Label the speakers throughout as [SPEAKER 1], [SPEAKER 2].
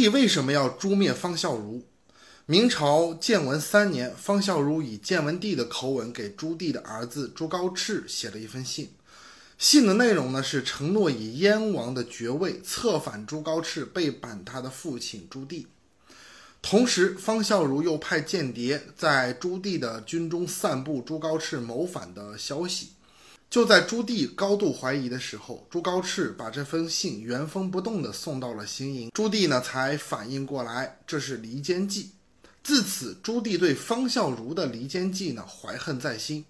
[SPEAKER 1] 棣为什么要诛灭方孝孺？明朝建文三年，方孝孺以建文帝的口吻给朱棣的儿子朱高炽写了一封信。信的内容呢是承诺以燕王的爵位策反朱高炽，背叛他的父亲朱棣。同时，方孝孺又派间谍在朱棣的军中散布朱高炽谋反的消息。就在朱棣高度怀疑的时候，朱高炽把这封信原封不动地送到了行营，朱棣呢才反应过来，这是离间计。自此，朱棣对方孝孺的离间计呢怀恨在心。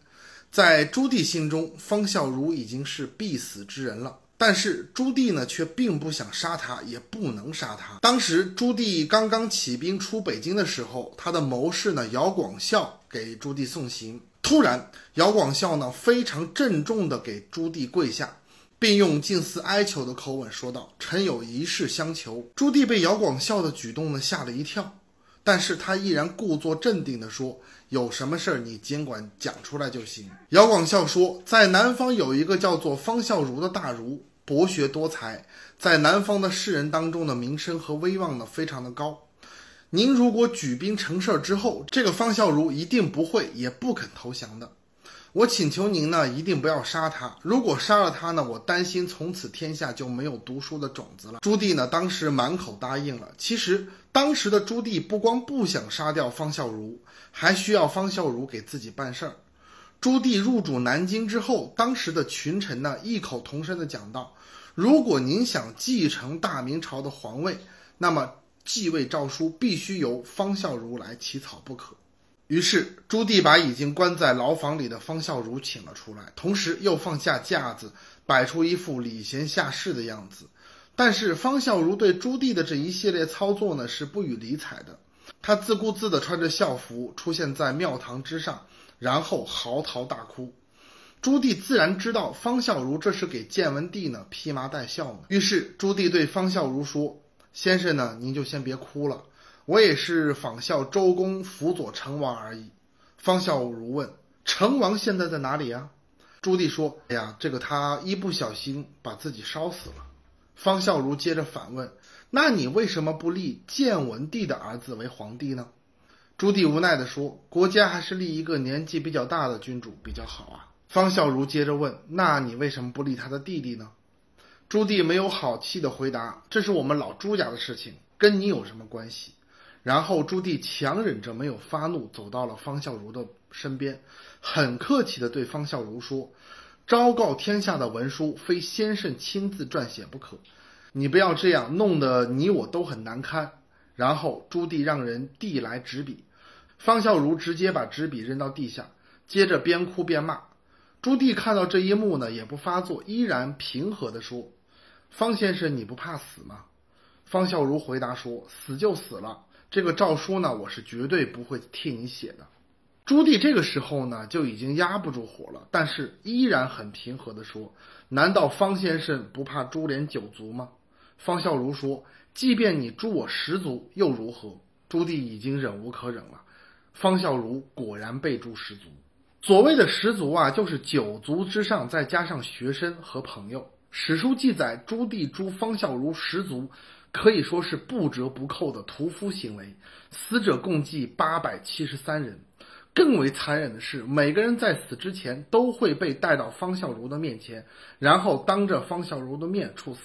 [SPEAKER 1] 在朱棣心中，方孝孺已经是必死之人了。但是朱棣呢却并不想杀他，也不能杀他。当时朱棣刚刚起兵出北京的时候，他的谋士呢姚广孝给朱棣送行。突然，姚广孝呢非常郑重地给朱棣跪下，并用近似哀求的口吻说道：“臣有一事相求。”朱棣被姚广孝的举动呢吓了一跳，但是他依然故作镇定地说：“有什么事儿你尽管讲出来就行。”姚广孝说：“在南方有一个叫做方孝孺的大儒，博学多才，在南方的士人当中的名声和威望呢非常的高。”您如果举兵成事儿之后，这个方孝孺一定不会也不肯投降的。我请求您呢，一定不要杀他。如果杀了他呢，我担心从此天下就没有读书的种子了。朱棣呢，当时满口答应了。其实当时的朱棣不光不想杀掉方孝孺，还需要方孝孺给自己办事儿。朱棣入主南京之后，当时的群臣呢，异口同声地讲道：“如果您想继承大明朝的皇位，那么。”继位诏书必须由方孝孺来起草不可。于是朱棣把已经关在牢房里的方孝孺请了出来，同时又放下架子，摆出一副礼贤下士的样子。但是方孝孺对朱棣的这一系列操作呢是不予理睬的。他自顾自地穿着校服出现在庙堂之上，然后嚎啕大哭。朱棣自然知道方孝孺这是给建文帝呢披麻戴孝呢。于是朱棣对方孝孺说。先生呢，您就先别哭了，我也是仿效周公辅佐成王而已。方孝孺问：“成王现在在哪里呀？”朱棣说：“哎呀，这个他一不小心把自己烧死了。”方孝孺接着反问：“那你为什么不立建文帝的儿子为皇帝呢？”朱棣无奈地说：“国家还是立一个年纪比较大的君主比较好啊。”方孝孺接着问：“那你为什么不立他的弟弟呢？”朱棣没有好气的回答：“这是我们老朱家的事情，跟你有什么关系？”然后朱棣强忍着没有发怒，走到了方孝孺的身边，很客气的对方孝孺说：“昭告天下的文书，非先生亲自撰写不可，你不要这样，弄得你我都很难堪。”然后朱棣让人递来纸笔，方孝孺直接把纸笔扔到地下，接着边哭边骂。朱棣看到这一幕呢，也不发作，依然平和的说。方先生，你不怕死吗？方孝孺回答说：“死就死了，这个诏书呢，我是绝对不会替你写的。”朱棣这个时候呢，就已经压不住火了，但是依然很平和的说：“难道方先生不怕株连九族吗？”方孝孺说：“即便你诛我十族又如何？”朱棣已经忍无可忍了，方孝孺果然被诛十族。所谓的十族啊，就是九族之上再加上学生和朋友。史书记载，朱棣诛方孝孺十族，可以说是不折不扣的屠夫行为，死者共计八百七十三人。更为残忍的是，每个人在死之前都会被带到方孝孺的面前，然后当着方孝孺的面处死，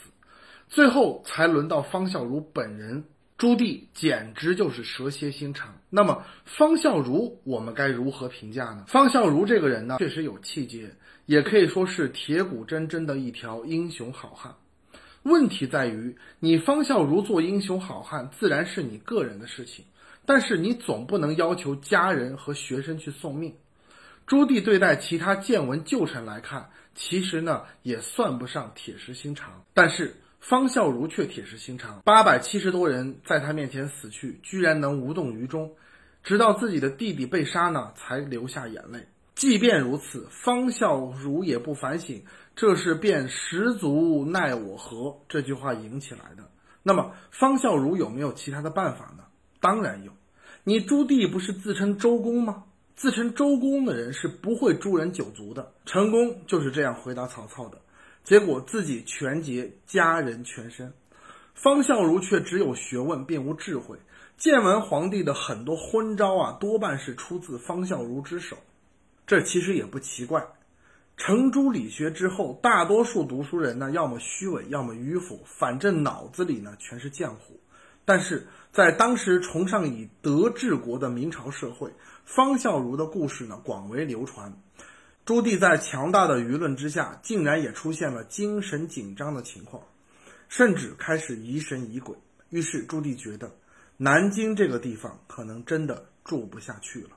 [SPEAKER 1] 最后才轮到方孝孺本人。朱棣简直就是蛇蝎心肠。那么方孝孺，我们该如何评价呢？方孝孺这个人呢，确实有气节。也可以说是铁骨铮铮的一条英雄好汉。问题在于，你方孝孺做英雄好汉，自然是你个人的事情，但是你总不能要求家人和学生去送命。朱棣对待其他建文旧臣来看，其实呢也算不上铁石心肠，但是方孝孺却铁石心肠。八百七十多人在他面前死去，居然能无动于衷，直到自己的弟弟被杀呢，才流下眼泪。即便如此，方孝孺也不反省，这是变十足奈我何这句话引起来的。那么，方孝孺有没有其他的办法呢？当然有。你朱棣不是自称周公吗？自称周公的人是不会诛人九族的。成功就是这样回答曹操的，结果自己全节家人全身。方孝孺却只有学问，并无智慧。建文皇帝的很多昏招啊，多半是出自方孝孺之手。这其实也不奇怪。程朱理学之后，大多数读书人呢，要么虚伪，要么迂腐，反正脑子里呢全是浆糊。但是在当时崇尚以德治国的明朝社会，方孝孺的故事呢广为流传。朱棣在强大的舆论之下，竟然也出现了精神紧张的情况，甚至开始疑神疑鬼。于是朱棣觉得，南京这个地方可能真的住不下去了。